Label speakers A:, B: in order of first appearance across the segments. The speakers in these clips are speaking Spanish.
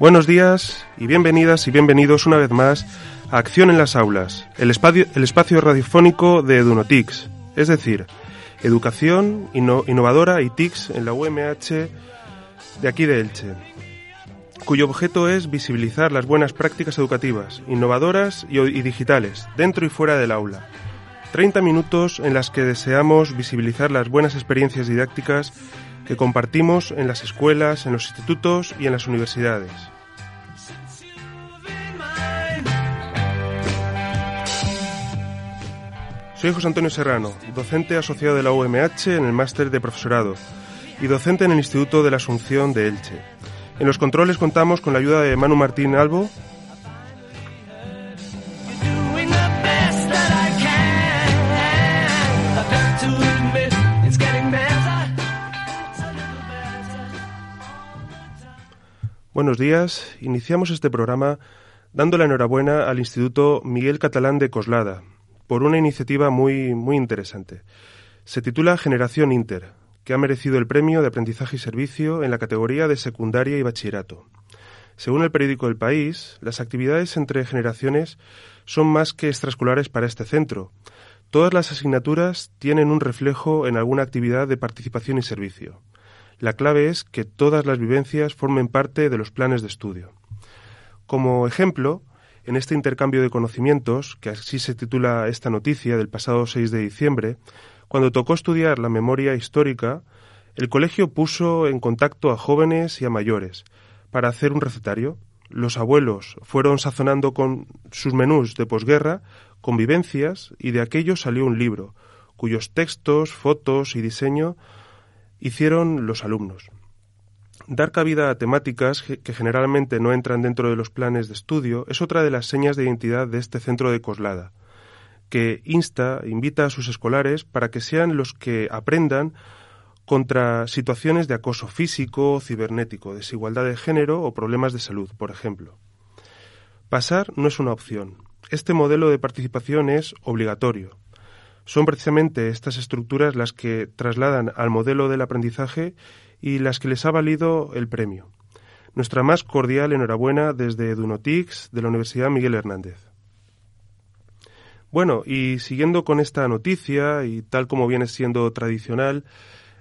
A: Buenos días y bienvenidas y bienvenidos una vez más a Acción en las Aulas, el espacio, radiofónico de Edunotix, es decir, educación innovadora y TICS en la UMH de aquí de Elche, cuyo objeto es visibilizar las buenas prácticas educativas, innovadoras y digitales, dentro y fuera del aula 30 minutos en las que deseamos visibilizar las buenas experiencias didácticas que compartimos en las escuelas, en los institutos y en las universidades. Soy José Antonio Serrano, docente asociado de la UMH en el máster de profesorado y docente en el Instituto de la Asunción de Elche. En los controles contamos con la ayuda de Manu Martín Albo, Buenos días. Iniciamos este programa dando la enhorabuena al Instituto Miguel Catalán de Coslada por una iniciativa muy, muy interesante. Se titula Generación Inter, que ha merecido el premio de aprendizaje y servicio en la categoría de secundaria y bachillerato. Según el periódico El País, las actividades entre generaciones son más que extraescolares para este centro. Todas las asignaturas tienen un reflejo en alguna actividad de participación y servicio. La clave es que todas las vivencias formen parte de los planes de estudio. Como ejemplo, en este intercambio de conocimientos, que así se titula esta noticia del pasado 6 de diciembre, cuando tocó estudiar la memoria histórica, el colegio puso en contacto a jóvenes y a mayores para hacer un recetario. Los abuelos fueron sazonando con sus menús de posguerra convivencias y de aquello salió un libro, cuyos textos, fotos y diseño hicieron los alumnos. Dar cabida a temáticas que generalmente no entran dentro de los planes de estudio es otra de las señas de identidad de este centro de Coslada, que insta, invita a sus escolares para que sean los que aprendan contra situaciones de acoso físico, cibernético, desigualdad de género o problemas de salud, por ejemplo. Pasar no es una opción. Este modelo de participación es obligatorio. Son precisamente estas estructuras las que trasladan al modelo del aprendizaje y las que les ha valido el premio. Nuestra más cordial enhorabuena desde Dunotix de la Universidad Miguel Hernández. Bueno, y siguiendo con esta noticia y tal como viene siendo tradicional,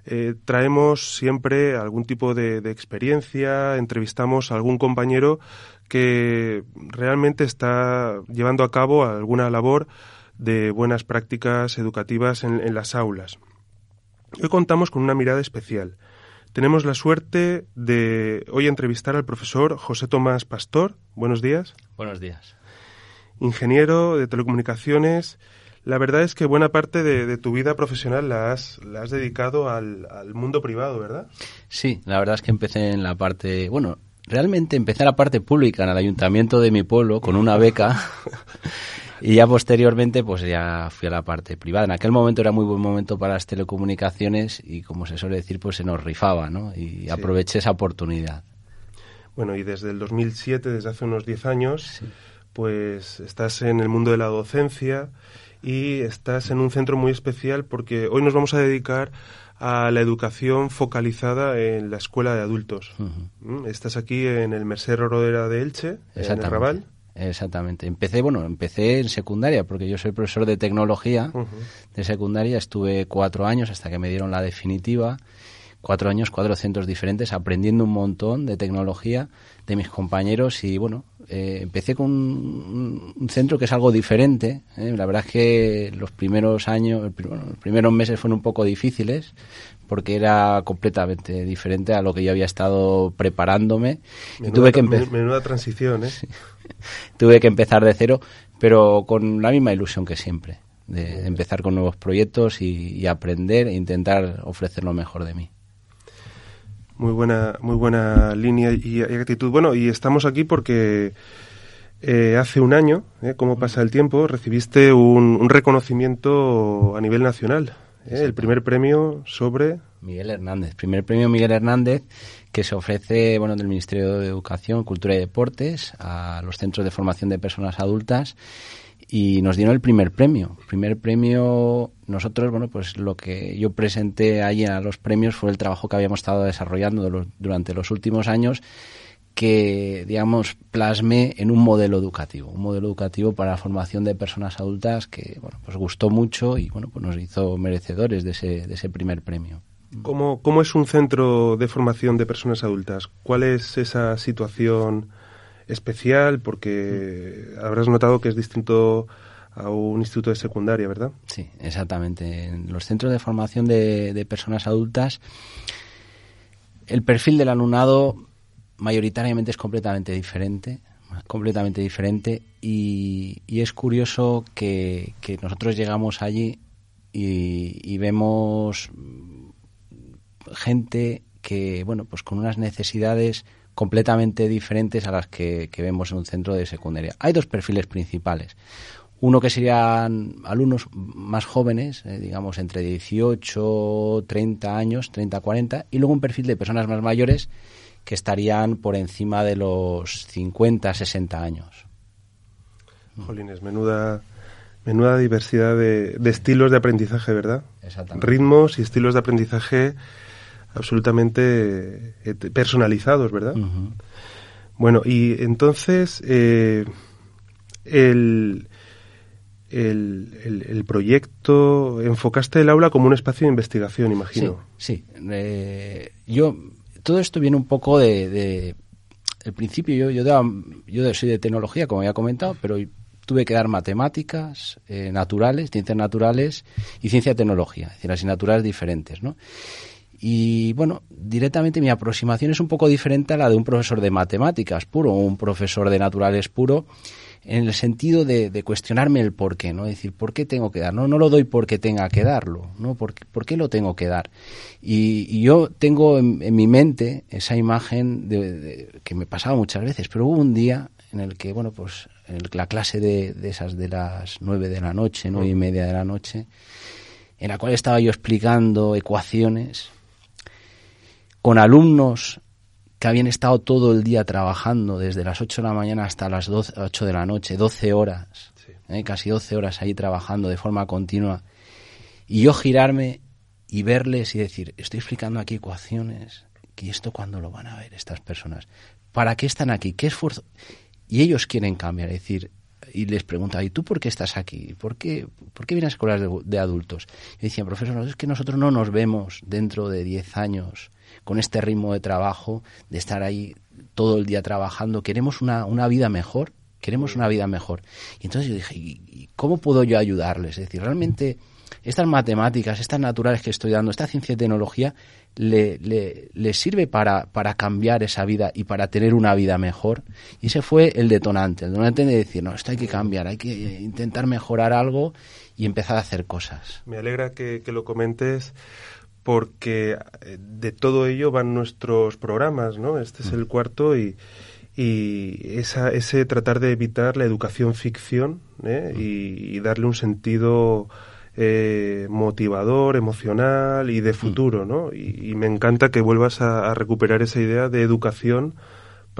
A: eh, traemos siempre algún tipo de, de, experiencia, entrevistamos a algún compañero que realmente está llevando a cabo alguna labor de buenas prácticas educativas en, las aulas. Hoy contamos con una mirada especial. Tenemos la suerte de hoy entrevistar al profesor José Tomás Pastor. Buenos días.
B: Buenos días.
A: Ingeniero de telecomunicaciones. La verdad es que buena parte de, tu vida profesional la has, la has dedicado al, al, mundo privado, ¿verdad?
B: Sí, la verdad es que empecé en la parte, bueno, realmente empecé en la parte pública, en el ayuntamiento de mi pueblo, con una beca. Y ya posteriormente, pues ya fui a la parte privada. En aquel momento era muy buen momento para las telecomunicaciones y, como se suele decir, pues se nos rifaba, ¿no? Y aproveché esa oportunidad.
A: Bueno, y desde el 2007, desde hace unos 10 años, pues estás en el mundo de la docencia y estás en un centro muy especial porque hoy nos vamos a dedicar a la educación focalizada en la escuela de adultos. ¿Mm? Estás aquí en el Merced Rodera de Elche, en el Raval.
B: Exactamente. Empecé, bueno, empecé en secundaria, porque yo soy profesor de tecnología de secundaria. Estuve cuatro años hasta que me dieron la definitiva. Cuatro años, cuatro centros diferentes, aprendiendo un montón de tecnología de mis compañeros y bueno, eh, empecé con un, centro que es algo diferente. ¿eh? La verdad es que los primeros años, los primeros meses fueron un poco difíciles porque era completamente diferente a lo que yo había estado preparándome.
A: y tuve que menuda transición, ¿eh?
B: tuve que empezar de cero, pero con la misma ilusión que siempre, de empezar con nuevos proyectos y, aprender e intentar ofrecer lo mejor de mí.
A: Muy buena, muy buena línea y, actitud. Bueno, y estamos aquí porque eh, hace un año, eh, como pasa el tiempo, recibiste un, reconocimiento a nivel nacional. Eh, el primer premio sobre
B: Miguel Hernández, primer premio Miguel Hernández que se ofrece bueno del Ministerio de Educación, Cultura y Deportes a los centros de formación de personas adultas y nos dieron el primer premio. primer premio, nosotros, bueno, pues lo que yo presenté allí a los premios fue el trabajo que habíamos estado desarrollando durante los últimos años que, digamos, plasmé en un modelo educativo, un modelo educativo para la formación de personas adultas que, bueno, pues gustó mucho y, bueno, pues nos hizo merecedores de ese, de ese primer premio.
A: ¿Cómo, ¿Cómo es un centro de formación de personas adultas? ¿Cuál es esa situación especial? Porque habrás notado que es distinto a un instituto de secundaria, ¿verdad?
B: Sí, exactamente. En los centros de formación de, de personas adultas, el perfil del alumnado mayoritariamente es completamente diferente completamente diferente y, y es curioso que, que, nosotros llegamos allí y, y vemos gente que, bueno, pues con unas necesidades completamente diferentes a las que, vemos en un centro de secundaria. Hay dos perfiles principales. Uno que serían alumnos más jóvenes, eh, digamos entre 18, 30 años, 30, 40, y luego un perfil de personas más mayores que estarían por encima de los 50, 60 años.
A: Jolines, menuda, menuda diversidad de, de estilos de aprendizaje, ¿verdad?
B: Exactamente.
A: Ritmos y estilos de aprendizaje absolutamente eh, personalizados, ¿verdad? Bueno, y entonces eh, el, el, proyecto, enfocaste el aula como un espacio de investigación, imagino.
B: Sí, eh, yo, todo esto viene un poco de... el principio yo, yo, yo soy de tecnología, como he comentado, pero tuve que dar matemáticas naturales, ciencias naturales y ciencia tecnología, es decir, asignaturas diferentes, ¿no? Y bueno, directamente mi aproximación es un poco diferente a la de un profesor de matemáticas puro o un profesor de naturales puro, en el sentido de, cuestionarme el por qué, ¿no? Es decir, ¿por qué tengo que dar? No, no lo doy porque tenga que darlo, ¿no? ¿Por qué, lo tengo que dar? Y, yo tengo en, mi mente esa imagen de, que me pasaba muchas veces, pero hubo un día en el que, bueno, pues en la clase de, de esas de las nueve de la noche, nueve y media de la noche, en la cual estaba yo explicando ecuaciones con alumnos que habían estado todo el día trabajando, desde las 8 de la mañana hasta las 12, 8 de la noche, 12 horas, ¿eh? casi 12 horas ahí trabajando de forma continua, y yo girarme y verles y decir, estoy explicando aquí ecuaciones, ¿y esto cuándo lo van a ver estas personas? ¿Para qué están aquí? ¿Qué esfuerzo? Y ellos quieren cambiar, es decir, y les preguntaba, ¿y tú por qué estás aquí? ¿Por qué, por qué vienes a escuelas de, de adultos? Y decían, profesor, es que nosotros no nos vemos dentro de 10 años con este ritmo de trabajo, de estar ahí todo el día trabajando, queremos una, una vida mejor, queremos una vida mejor. Y entonces yo dije, ¿y cómo puedo yo ayudarles? Es decir, realmente estas matemáticas, estas naturales que estoy dando, esta ciencia y tecnología, le, le, sirve para, para, cambiar esa vida y para tener una vida mejor. Y ese fue el detonante, el detonante de decir, no, esto hay que cambiar, hay que intentar mejorar algo y empezar a hacer cosas.
A: Me alegra que lo comentes porque eh, de todo ello van nuestros programas, ¿no? Este es el cuarto y, y esa, ese tratar de evitar la educación ficción ¿eh? y, darle un sentido eh, motivador, emocional y de futuro, ¿no? Y, me encanta que vuelvas a, recuperar esa idea de educación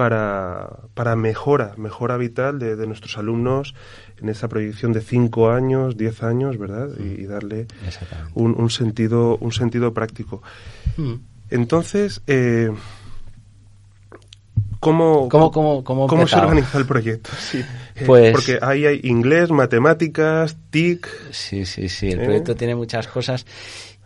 A: para, para mejora, mejora vital de, de nuestros alumnos en esa proyección de cinco años, diez años, ¿verdad? Y, darle un, sentido, un sentido práctico. Mm. Entonces, eh, ¿cómo,
B: ¿Cómo, cómo,
A: cómo, se organiza el proyecto? Sí.
B: Eh, pues,
A: porque ahí hay inglés, matemáticas, TIC.
B: Sí, sí, sí. El ¿eh? proyecto tiene muchas cosas.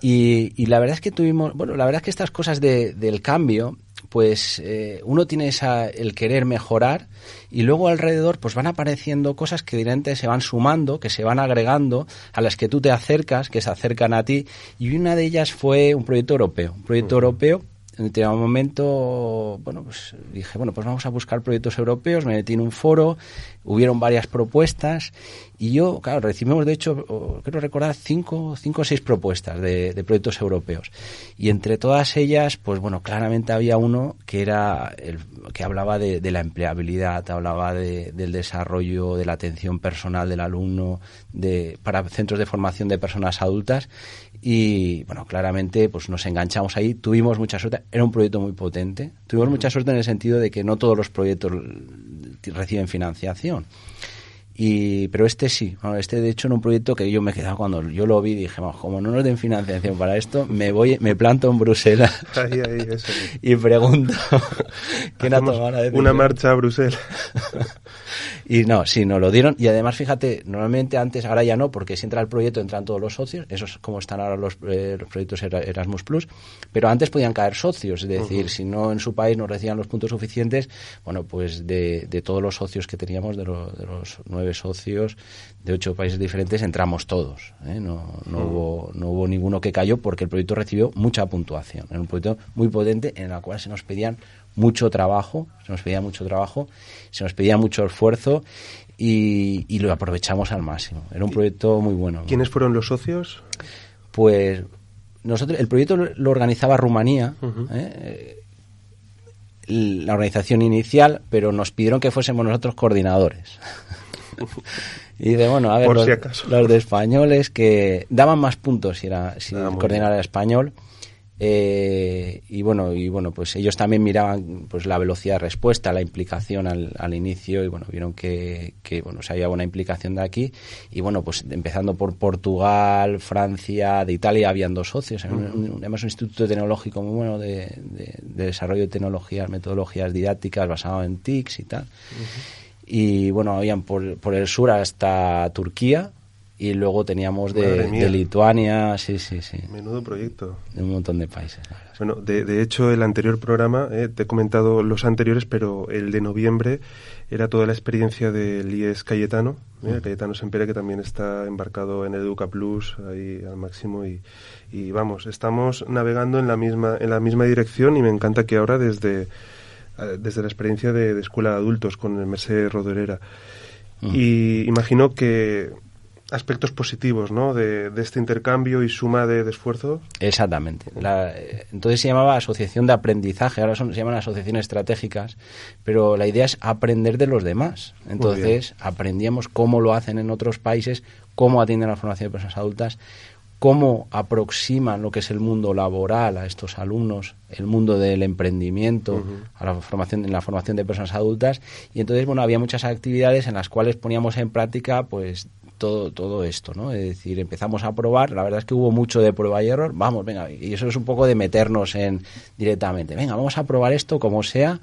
B: Y, y, la verdad es que tuvimos, bueno, la verdad es que estas cosas de, del cambio pues eh, uno tiene esa, el querer mejorar y luego alrededor pues van apareciendo cosas que directamente se van sumando, que se van agregando, a las que tú te acercas, que se acercan a ti. Y una de ellas fue un proyecto europeo, un proyecto europeo en determinado momento, bueno, pues dije, bueno, pues vamos a buscar proyectos europeos, me metí en un foro, hubieron varias propuestas y yo, claro, recibimos de hecho, quiero recordar, cinco, cinco o seis propuestas de, proyectos europeos. Y entre todas ellas, pues bueno, claramente había uno que era el que hablaba de, la empleabilidad, hablaba del desarrollo, de la atención personal del alumno, de, para centros de formación de personas adultas. Y bueno, claramente pues nos enganchamos ahí, tuvimos mucha suerte, era un proyecto muy potente, tuvimos mucha suerte en el sentido de que no todos los proyectos reciben financiación. Y, pero este sí, este de hecho en un proyecto que yo me he quedado cuando yo lo vi dije, como no nos den financiación para esto, me voy, me planto en Bruselas y pregunto
A: ¿quién ha tomado la Una marcha a Bruselas.
B: Y no, sí, nos lo dieron. Y además, fíjate, normalmente antes, ahora ya no, porque si entra el proyecto entran todos los socios. Eso es como están ahora los, eh, proyectos Erasmus Plus. Pero antes podían caer socios. Es decir, si no en su país nos recibían los puntos suficientes, bueno, pues de, de todos los socios que teníamos, de, de, los nueve socios de ocho países diferentes, entramos todos. ¿eh? No, no, hubo, no hubo ninguno que cayó porque el proyecto recibió mucha puntuación. Era un proyecto muy potente en el cual se nos pedían mucho trabajo, se nos pedía mucho trabajo, se nos pedía mucho esfuerzo y, lo aprovechamos al máximo. Era un proyecto muy bueno.
A: ¿Quiénes fueron los socios?
B: Pues nosotros, el proyecto lo organizaba Rumanía, ¿eh? la organización inicial, pero nos pidieron que fuésemos nosotros coordinadores. y de bueno, a ver, los, de españoles que daban más puntos si era si ah, coordinara español eh, y bueno, y bueno, pues ellos también miraban pues la velocidad de respuesta, la implicación al, al inicio y bueno, vieron que, que bueno, se había buena implicación de aquí. Y bueno, pues empezando por Portugal, Francia, de Italia habían dos socios, además un instituto tecnológico muy bueno de, desarrollo de tecnologías, metodologías didácticas basado en TICs y tal. Y bueno, habían por, por el sur hasta Turquía, y luego teníamos de, Lituania, sí, sí, sí.
A: Menudo proyecto.
B: De un montón de países.
A: Bueno, de, de hecho, el anterior programa, eh, te he comentado los anteriores, pero el de noviembre era toda la experiencia del IES Cayetano, eh, mm. Cayetano Sempere, que también está embarcado en Educa Plus, ahí al máximo, y, y vamos, estamos navegando en la misma, en la misma dirección y me encanta que ahora desde, eh, desde la experiencia de, escuela de adultos con el Mercedes Rodorera. Mm. Y imagino que aspectos positivos ¿no? de, este intercambio y suma de, esfuerzo.
B: Exactamente. entonces se llamaba asociación de aprendizaje, ahora son, se llaman asociaciones estratégicas, pero la idea es aprender de los demás. Entonces aprendíamos cómo lo hacen en otros países, cómo atienden la formación de personas adultas, cómo aproximan lo que es el mundo laboral a estos alumnos, el mundo del emprendimiento, a la formación, en la formación de personas adultas. Y entonces, bueno, había muchas actividades en las cuales poníamos en práctica, pues, todo, todo esto, ¿no? Es decir, empezamos a probar, la verdad es que hubo mucho de prueba y error, vamos, venga, y eso es un poco de meternos en directamente, venga, vamos a probar esto como sea,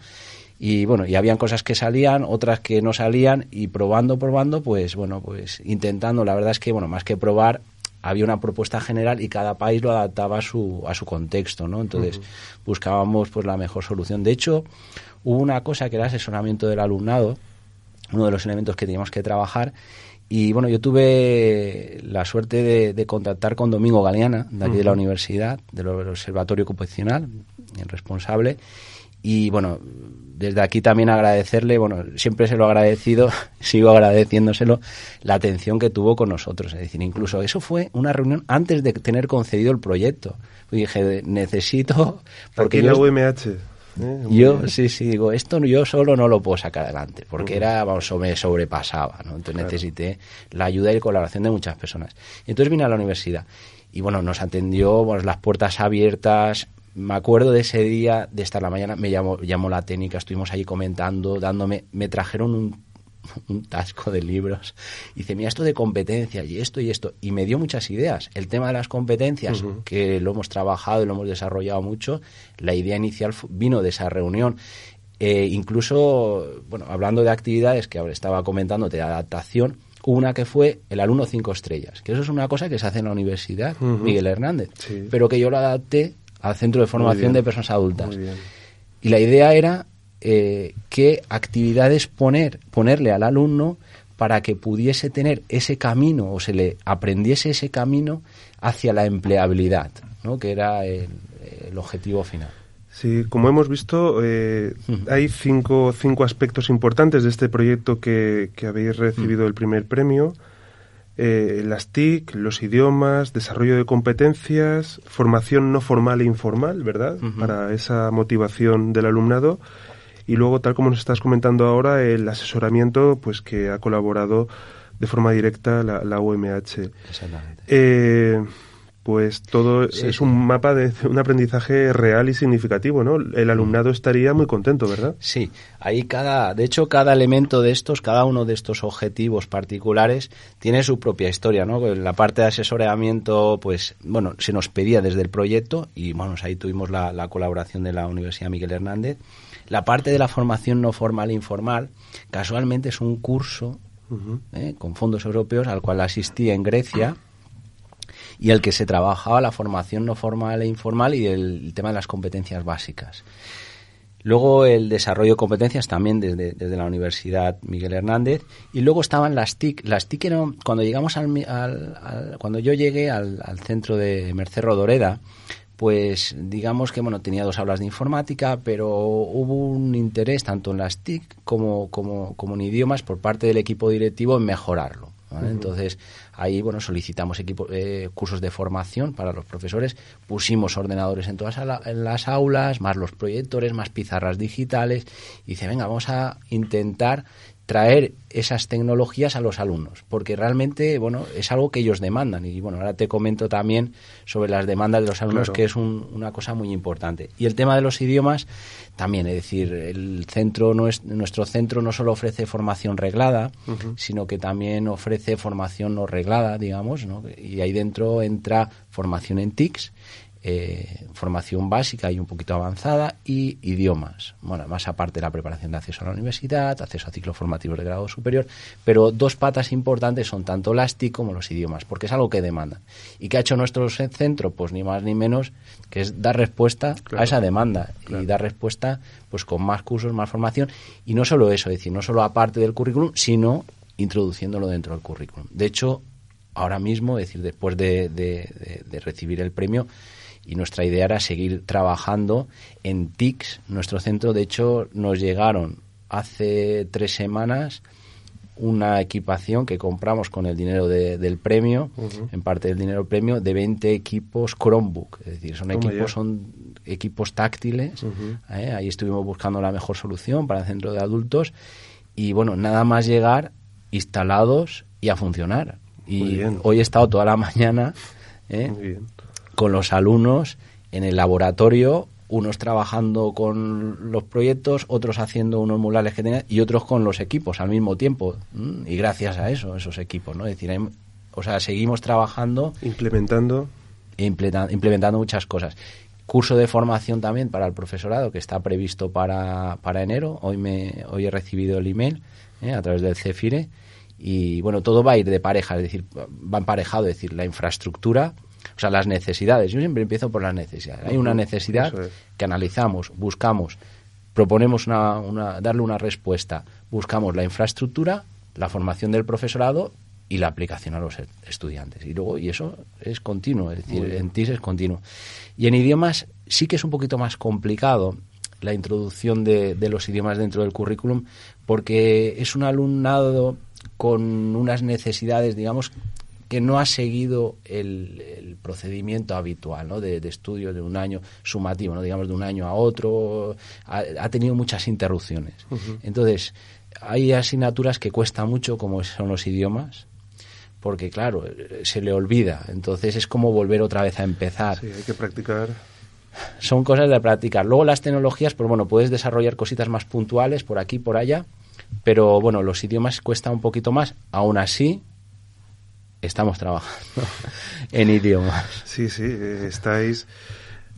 B: y bueno, y habían cosas que salían, otras que no salían, y probando, probando, pues bueno, pues intentando, la verdad es que, bueno, más que probar, había una propuesta general y cada país lo adaptaba a su, a su contexto, ¿no? Entonces buscábamos pues la mejor solución. De hecho, hubo una cosa que era asesoramiento del alumnado, uno de los elementos que teníamos que trabajar, y bueno, yo tuve la suerte de, contactar con Domingo Galeana, de aquí de la universidad, del Observatorio Ocupacional, el responsable. Y bueno, desde aquí también agradecerle, bueno, siempre se lo he agradecido, sigo agradeciéndoselo, la atención que tuvo con nosotros. Es decir, incluso eso fue una reunión antes de tener concedido el proyecto. Y dije, necesito...
A: Porque aquí la UMH.
B: ¿Eh? Yo sí, sí, digo, esto yo solo no lo puedo sacar adelante, porque era, vamos, me sobrepasaba, ¿no? Entonces necesité la ayuda y colaboración de muchas personas. Entonces vine a la universidad y bueno, nos atendió, bueno, las puertas abiertas. Me acuerdo de ese día, de estar la mañana, me llamó, llamó la técnica, estuvimos allí comentando, dándome, me trajeron un un tasco de libros. Y dice, mira, esto de competencias y esto y esto. Y me dio muchas ideas. El tema de las competencias, que lo hemos trabajado y lo hemos desarrollado mucho, la idea inicial vino de esa reunión. Eh, incluso, bueno, hablando de actividades que ahora estaba comentando de adaptación, una que fue el alumno cinco estrellas, que eso es una cosa que se hace en la universidad, Miguel Hernández, pero que yo lo adapté al centro de formación de personas adultas. Y la idea era eh, qué actividades poner, ponerle al alumno para que pudiese tener ese camino o se le aprendiese ese camino hacia la empleabilidad, ¿no? que era el, objetivo final.
A: Sí, como hemos visto, eh, hay cinco, cinco aspectos importantes de este proyecto que, que habéis recibido el primer premio. Eh, las TIC, los idiomas, desarrollo de competencias, formación no formal e informal, ¿verdad? Para esa motivación del alumnado. Y luego, tal como nos estás comentando ahora, el asesoramiento, pues que ha colaborado de forma directa la, la UMH.
B: Exactamente.
A: Eh, pues todo es un mapa de un aprendizaje real y significativo, ¿no? El alumnado estaría muy contento, ¿verdad?
B: Sí, ahí cada, de hecho, cada elemento de estos, cada uno de estos objetivos particulares tiene su propia historia, ¿no? La parte de asesoramiento, pues, bueno, se nos pedía desde el proyecto y, bueno, ahí tuvimos la, colaboración de la Universidad Miguel Hernández. La parte de la formación no formal e informal, casualmente es un curso ¿eh? con fondos europeos al cual asistí en Grecia y el que se trabajaba la formación no formal e informal y el, tema de las competencias básicas. Luego el desarrollo de competencias también desde, desde, la Universidad Miguel Hernández. Y luego estaban las TIC. Las TIC eran, cuando llegamos al, al, cuando yo llegué al, al, centro de Merced Rodoreda, pues digamos que bueno tenía dos aulas de informática, pero hubo un interés tanto en las TIC como, como, como en idiomas por parte del equipo directivo en mejorarlo. Entonces, ahí bueno solicitamos equipo, eh, cursos de formación para los profesores, pusimos ordenadores en todas las aulas, más los proyectores, más pizarras digitales, y dice, venga, vamos a intentar traer esas tecnologías a los alumnos, porque realmente, bueno, es algo que ellos demandan. Y bueno, ahora te comento también sobre las demandas de los alumnos, que es una cosa muy importante. Y el tema de los idiomas también, es decir, el centro, nuestro centro no solo ofrece formación reglada, sino que también ofrece formación no reglada, digamos, ¿no? y ahí dentro entra formación en TICS, eh, formación básica y un poquito avanzada y idiomas. Bueno, más aparte de la preparación de acceso a la universidad, acceso a ciclos formativos de grado superior, pero dos patas importantes son tanto las TIC como los idiomas, porque es algo que demandan. ¿Y qué ha hecho nuestro centro? Pues ni más ni menos que es dar respuesta a esa demanda y dar respuesta pues con más cursos, más formación y no solo eso, es decir, no solo aparte del currículum, sino introduciéndolo dentro del currículum. De hecho, ahora mismo, es decir, después de recibir el premio, y nuestra idea era seguir trabajando en TICS. Nuestro centro, de hecho, nos llegaron hace tres semanas una equipación que compramos con el dinero del premio, en parte del dinero premio, de 20 equipos Chromebook. Es decir, son equipos, son equipos táctiles. ¿eh? Ahí estuvimos buscando la mejor solución para el centro de adultos. Y bueno, nada más llegar instalados y a funcionar. Y hoy he estado toda la mañana ¿eh? Con los alumnos en el laboratorio, unos trabajando con los proyectos, otros haciendo unos murales que tenían y otros con los equipos al mismo tiempo. Y gracias a eso, esos equipos, ¿no? Es decir, o sea, seguimos trabajando.
A: Implementando.
B: implementando muchas cosas. Curso de formación también para el profesorado que está previsto para, para enero. Hoy, me, hoy he recibido el email ¿eh? a través del CEFIRE. Y bueno, todo va a ir de pareja, es decir, va emparejado, es decir, la infraestructura, o sea, las necesidades. Yo siempre empiezo por las necesidades. Hay una necesidad que analizamos, buscamos, proponemos una, darle una respuesta, buscamos la infraestructura, la formación del profesorado y la aplicación a los e-, estudiantes. Y luego, y eso es continuo, es decir, en TIS es continuo. Y en idiomas sí que es un poquito más complicado la introducción de, de los idiomas dentro del currículum, porque es un alumnado con unas necesidades, digamos, que no ha seguido el, procedimiento habitual ¿no? de, estudio de un año sumativo, ¿no? digamos de un año a otro, ha, tenido muchas interrupciones. Entonces, hay asignaturas que cuesta mucho, como son los idiomas, porque claro, se le olvida. Entonces es como volver otra vez a empezar.
A: Sí, hay que practicar.
B: Son cosas de practicar. Luego las tecnologías, pues bueno, puedes desarrollar cositas más puntuales por aquí, por allá, pero bueno, los idiomas cuesta un poquito más. Aún así, estamos trabajando en idiomas.
A: Sí, sí, eh, estáis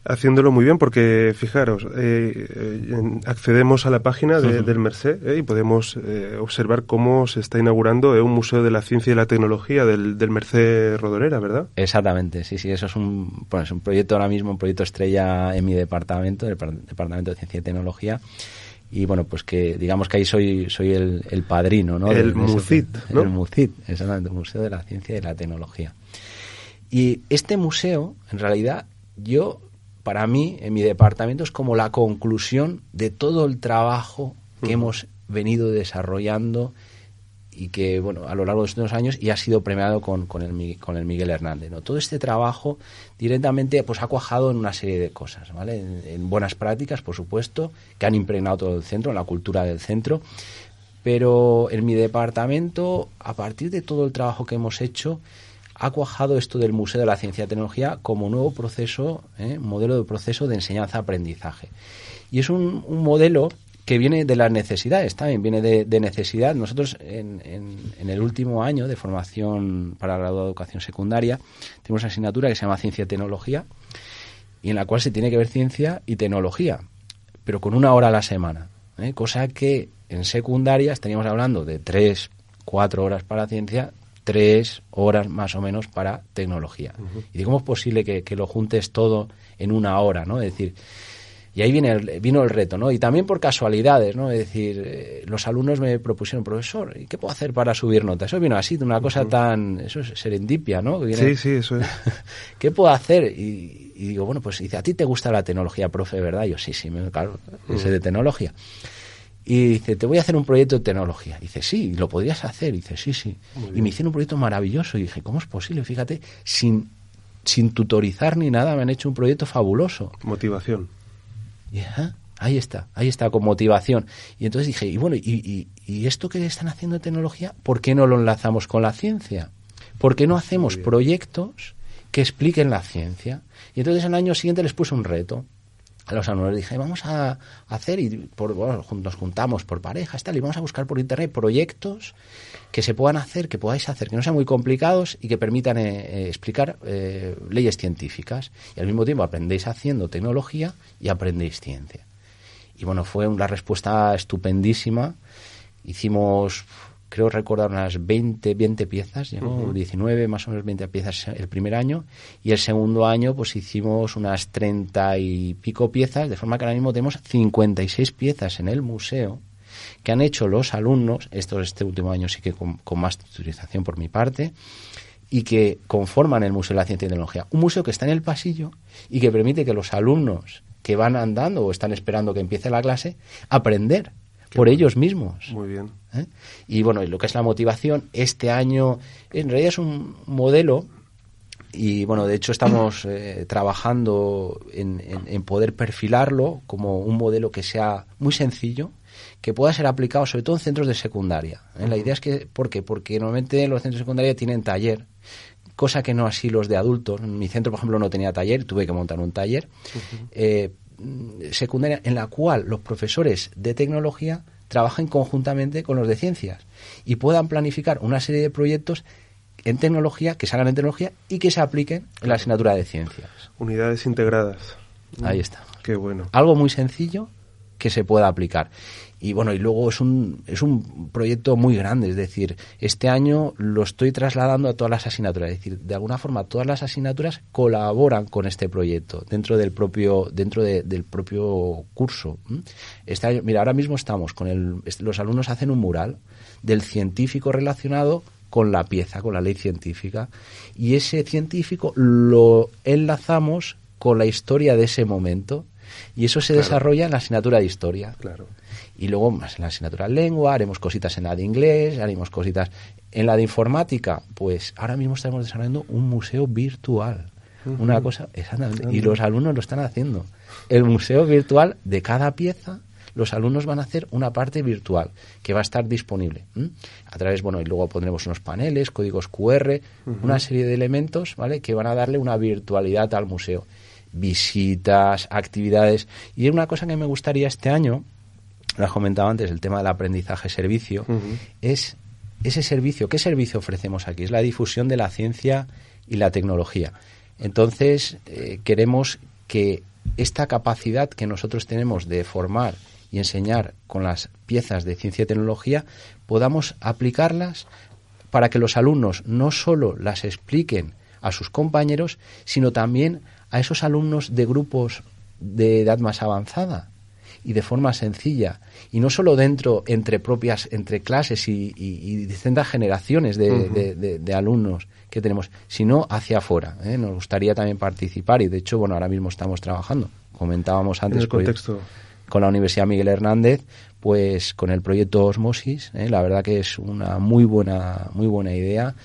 A: haciéndolo muy bien porque, fijaros, eh, eh, accedemos a la página del Merced y podemos observar cómo se está inaugurando un museo de la ciencia y la tecnología del, del Merced Rodorera, ¿verdad?
B: Exactamente, sí, sí, eso es un, es un proyecto ahora mismo, un proyecto estrella en mi departamento, el Departamento de Ciencia y Tecnología y bueno, pues que digamos que ahí soy soy el, el padrino, ¿no?
A: El MUCIT,
B: ¿no? El MUCIT, exactamente, el Museo de la Ciencia y de la Tecnología. Y este museo, en realidad, yo para mí, en mi departamento, es como la conclusión de todo el trabajo que hemos venido desarrollando y que, bueno, a lo largo de estos años y ha sido premiado con, con, el, con el Miguel Hernández. ¿no? Todo este trabajo directamente pues ha cuajado en una serie de cosas, ¿vale? En, buenas prácticas, por supuesto, que han impregnado todo el centro, en la cultura del centro, pero en mi departamento, a partir de todo el trabajo que hemos hecho, ha cuajado esto del Museo de la Ciencia y Tecnología como nuevo proceso, ¿eh? modelo de proceso de enseñanza-aprendizaje. Y es un, un modelo que viene de las necesidades, también viene de, necesidad. Nosotros en, en, el último año de formación para la educación secundaria tenemos una asignatura que se llama Ciencia y Tecnología y en la cual se tiene que ver ciencia y tecnología, pero con una hora a la semana, ¿eh? cosa que en secundaria estaríamos hablando de tres, cuatro horas para ciencia, tres horas más o menos para tecnología. Y cómo es posible que, que, lo juntes todo en una hora, ¿no? Es decir, y ahí viene el, vino el reto, ¿no? Y también por casualidades, ¿no? Es decir, eh, los alumnos me propusieron, profesor, ¿y qué puedo hacer para subir notas? Eso vino así, de una cosa tan... Eso es serendipia, ¿no?
A: sí, sí, eso es.
B: ¿Qué puedo hacer? Y, digo, bueno, pues dice, a ti te gusta la tecnología, profe, ¿verdad? yo, sí, sí, me, claro, ese de tecnología. Y dice, te voy a hacer un proyecto de tecnología. dice, sí, lo podrías hacer. dice, sí, sí. Y me hicieron un proyecto maravilloso. Y dije, ¿cómo es posible? Fíjate, sin, sin tutorizar ni nada, me han hecho un proyecto fabuloso.
A: Motivación.
B: Y, ahí está, ahí está, con motivación. Y entonces dije, y bueno, y, y, esto que están haciendo de tecnología, ¿por qué no lo enlazamos con la ciencia? ¿Por qué no hacemos proyectos que expliquen la ciencia? Y entonces el año siguiente les puse un reto a los alumnos dije, vamos a hacer, y por, nos juntamos por parejas tal, y vamos a buscar por internet proyectos que se puedan hacer, que podáis hacer, que no sean muy complicados y que permitan eh, eh, explicar eh, leyes científicas. Y al mismo tiempo aprendéis haciendo tecnología y aprendéis ciencia. Y bueno, fue una respuesta estupendísima. Hicimos creo recordar unas 20, 20 piezas, 19 más o menos 20 piezas el primer año y el segundo año pues hicimos unas 30 y pico piezas, de forma que ahora mismo tenemos 56 piezas en el museo que han hecho los alumnos, esto este último año sí que con, más utilización por mi parte, y que conforman el Museo de la Ciencia y Tecnología. Un museo que está en el pasillo y que permite que los alumnos que van andando o están esperando que empiece la clase aprender por ellos mismos.
A: Muy bien.
B: ¿Eh? Y bueno, lo que es la motivación, este año en realidad es un modelo y bueno, de hecho estamos eh, trabajando en, poder perfilarlo como un modelo que sea muy sencillo, que pueda ser aplicado sobre todo en centros de secundaria. ¿eh? La idea es que, ¿por qué? Porque normalmente los centros de secundaria tienen taller, cosa que no así los de adultos. Mi centro, por ejemplo, no tenía taller, tuve que montar un taller. Mm, secundaria en la cual los profesores de tecnología trabajen conjuntamente con los de ciencias y puedan planificar una serie de proyectos en tecnología, que salgan en tecnología y que se apliquen en la asignatura de ciencias.
A: Unidades integradas.
B: Ahí está.
A: Qué bueno.
B: Algo muy sencillo que se pueda aplicar. Y bueno, y luego es un, es un proyecto muy grande, es decir, este año lo estoy trasladando a todas las asignaturas, es decir, de alguna forma todas las asignaturas colaboran con este proyecto dentro del propio, dentro del propio curso. Este año, mira, ahora mismo estamos con el, los alumnos hacen un mural del científico relacionado con la pieza, con la ley científica, y ese científico lo enlazamos con la historia de ese momento y eso se desarrolla en la asignatura de historia.
A: Claro.
B: Y luego más en la asignatura de lengua, haremos cositas en la de inglés, haremos cositas en la de informática. Pues ahora mismo estamos desarrollando un museo virtual. Una cosa, exactamente. Y los alumnos lo están haciendo. El museo virtual de cada pieza los alumnos van a hacer una parte virtual que va a estar disponible a través bueno y luego pondremos unos paneles códigos QR una serie de elementos vale que van a darle una virtualidad al museo visitas, actividades. Y una cosa que me gustaría este año, lo has comentado antes, el tema del aprendizaje-servicio, es ese servicio. ¿Qué servicio ofrecemos aquí? Es la difusión de la ciencia y la tecnología. Entonces, eh, queremos que esta capacidad que nosotros tenemos de formar y enseñar con las piezas de ciencia y tecnología, podamos aplicarlas para que los alumnos no solo las expliquen a sus compañeros, sino también a esos alumnos de grupos de edad más avanzada y de forma sencilla. Y no solo dentro, entre propias, entre clases y, distintas generaciones de, alumnos que tenemos, sino hacia afuera. ¿eh? Nos gustaría también participar y de hecho, bueno, ahora mismo estamos trabajando. Comentábamos antes. con la Universidad Miguel Hernández, pues con el proyecto Osmosis, ¿eh? la verdad que es una muy buena, muy buena idea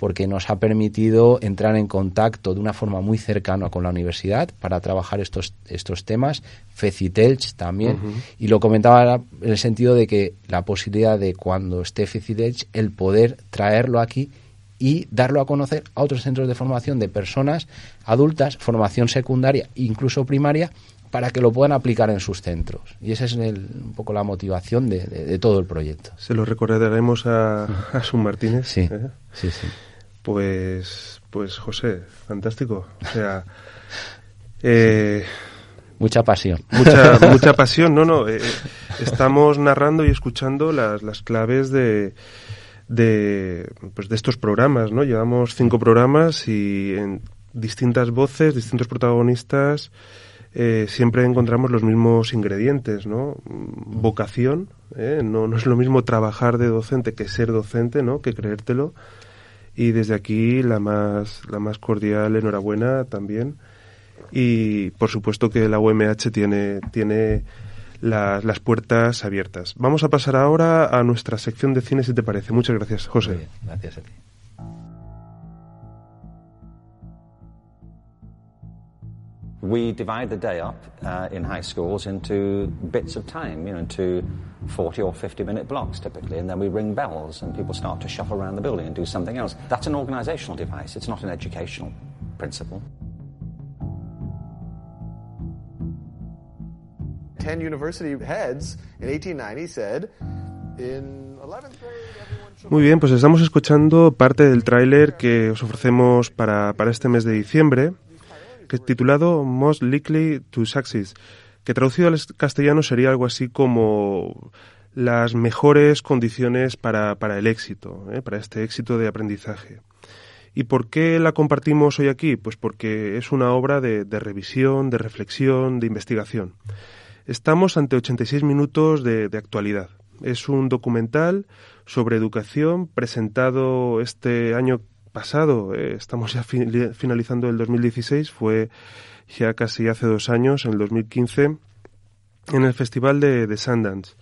B: porque nos ha permitido entrar en contacto de una forma muy cercana con la universidad para trabajar estos, estos temas, FECITELCH también, y lo comentaba en el sentido de que la posibilidad de cuando esté FECITELCH, el poder traerlo aquí y darlo a conocer a otros centros de formación de personas adultas, formación secundaria, incluso primaria, para que lo puedan aplicar en sus centros. Y esa es un poco la motivación de, todo el proyecto.
A: Se lo recordaremos a, a Sun Martínez.
B: Sí, ¿eh? sí, sí.
A: Pues, pues José, fantástico. O sea, eh,
B: mucha pasión.
A: Mucha, mucha pasión. No, no. Eh, eh, estamos narrando y escuchando las, las claves de, de, pues de estos programas, ¿no? Llevamos cinco programas y en distintas voces, distintos protagonistas, siempre encontramos los mismos ingredientes, ¿no? Vocación, no, no es lo mismo trabajar de docente que ser docente, ¿no? Que creértelo y desde aquí la más, la más cordial enhorabuena también. Y por supuesto que la UMH tiene, tiene las puertas abiertas. Vamos a pasar ahora a nuestra sección de cine, si te parece. Muchas gracias, José.
B: gracias a ti.
C: We divide the day up uh, in high schools into bits of time, you know, into 40 or 50 minute blocks typically, and then we ring bells and people start to shuffle around the building and do something else. That's an organizational device, it's not an educational principle.
D: Ten university heads in 1890 said, in 11th grade,
A: Muy bien, pues estamos escuchando parte del tráiler que os ofrecemos para, para este mes de diciembre que titulado Most Likely to Succeed, que traducido al castellano sería algo así como las mejores condiciones para, el éxito, ¿eh? para este éxito de aprendizaje. ¿Y por qué la compartimos hoy aquí? Pues porque es una obra de, revisión, de reflexión, de investigación. Estamos ante 86 minutos de, de actualidad. Es un documental sobre educación presentado este año pasado, eh, estamos ya finalizando el 2016, fue ya casi hace dos años, en el 2015, en el Festival de, de Sundance.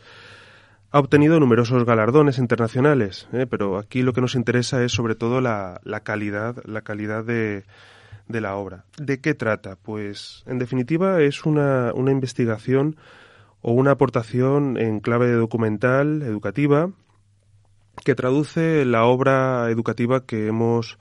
A: Ha obtenido numerosos galardones internacionales, eh, pero aquí lo que nos interesa es sobre todo la, la calidad, la calidad de, de, la obra. ¿De qué trata? Pues, en definitiva, es una, una investigación o una aportación en clave documental, educativa, que traduce la obra educativa que hemos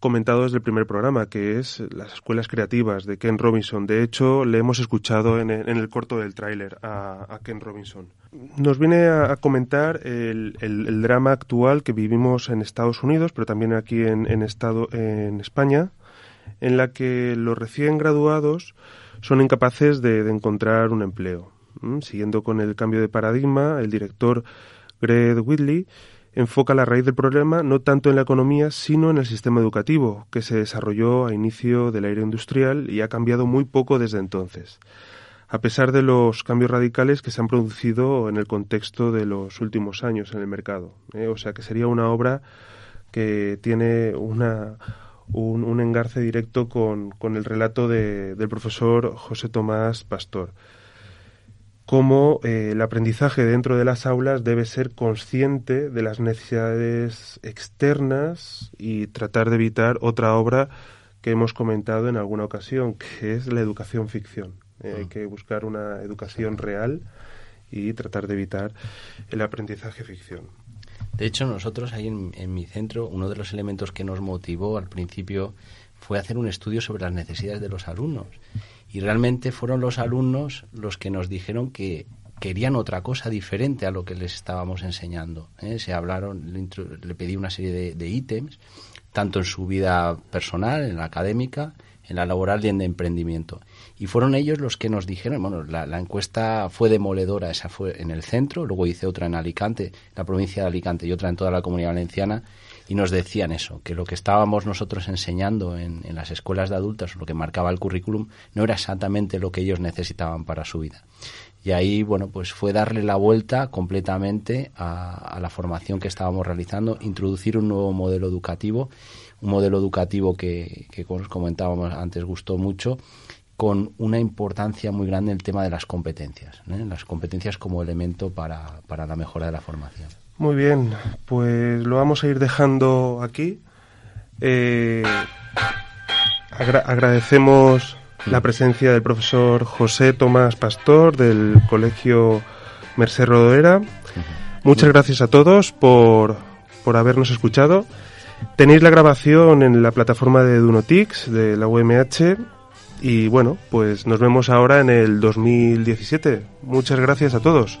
A: comentado desde el primer programa, que es Las Escuelas Creativas de Ken Robinson. De hecho, le hemos escuchado en el, corto del tráiler a, Ken Robinson. Nos viene a, comentar el, drama actual que vivimos en Estados Unidos, pero también aquí en, estado, en España, en la que los recién graduados son incapaces de, de encontrar un empleo. ¿Mm? Siguiendo con el cambio de paradigma, el director Greg Whitley enfoca la raíz del problema no tanto en la economía, sino en el sistema educativo, que se desarrolló a inicio de la era industrial y ha cambiado muy poco desde entonces, a pesar de los cambios radicales que se han producido en el contexto de los últimos años en el mercado. ¿eh? O sea que sería una obra que tiene una, un, engarce directo con, el relato del profesor José Tomás Pastor cómo eh, el aprendizaje dentro de las aulas debe ser consciente de las necesidades externas y tratar de evitar otra obra que hemos comentado en alguna ocasión, que es la educación ficción. Eh, hay ah. que buscar una educación real y tratar de evitar el aprendizaje ficción.
B: De hecho, nosotros ahí en, en mi centro, uno de los elementos que nos motivó al principio fue hacer un estudio sobre las necesidades de los alumnos y realmente fueron los alumnos los que nos dijeron que querían otra cosa diferente a lo que les estábamos enseñando. ¿eh? Se hablaron, le, pedí una serie de, ítems, tanto en su vida personal, en la académica, en la laboral y en de emprendimiento. Y fueron ellos los que nos dijeron, bueno, la, la, encuesta fue demoledora, esa fue en el centro, luego hice otra en Alicante, la provincia de Alicante y otra en toda la comunidad valenciana, y nos decían eso, que lo que estábamos nosotros enseñando en, las escuelas de adultos, lo que marcaba el currículum, no era exactamente lo que ellos necesitaban para su vida. Y ahí, bueno, pues fue darle la vuelta completamente a, la formación que estábamos realizando, introducir un nuevo modelo educativo, un modelo educativo que, que como comentábamos antes, gustó mucho, con una importancia muy grande en el tema de las competencias, ¿eh? las competencias como elemento para, para la mejora de la formación.
A: Muy bien, pues lo vamos a ir dejando aquí. Eh, agradecemos la presencia del profesor José Tomás Pastor del Colegio Merced Rodera. Muchas gracias a todos por, por habernos escuchado. Tenéis la grabación en la plataforma de Dunotix de la UMH y bueno, pues nos vemos ahora en el 2017. Muchas gracias a todos.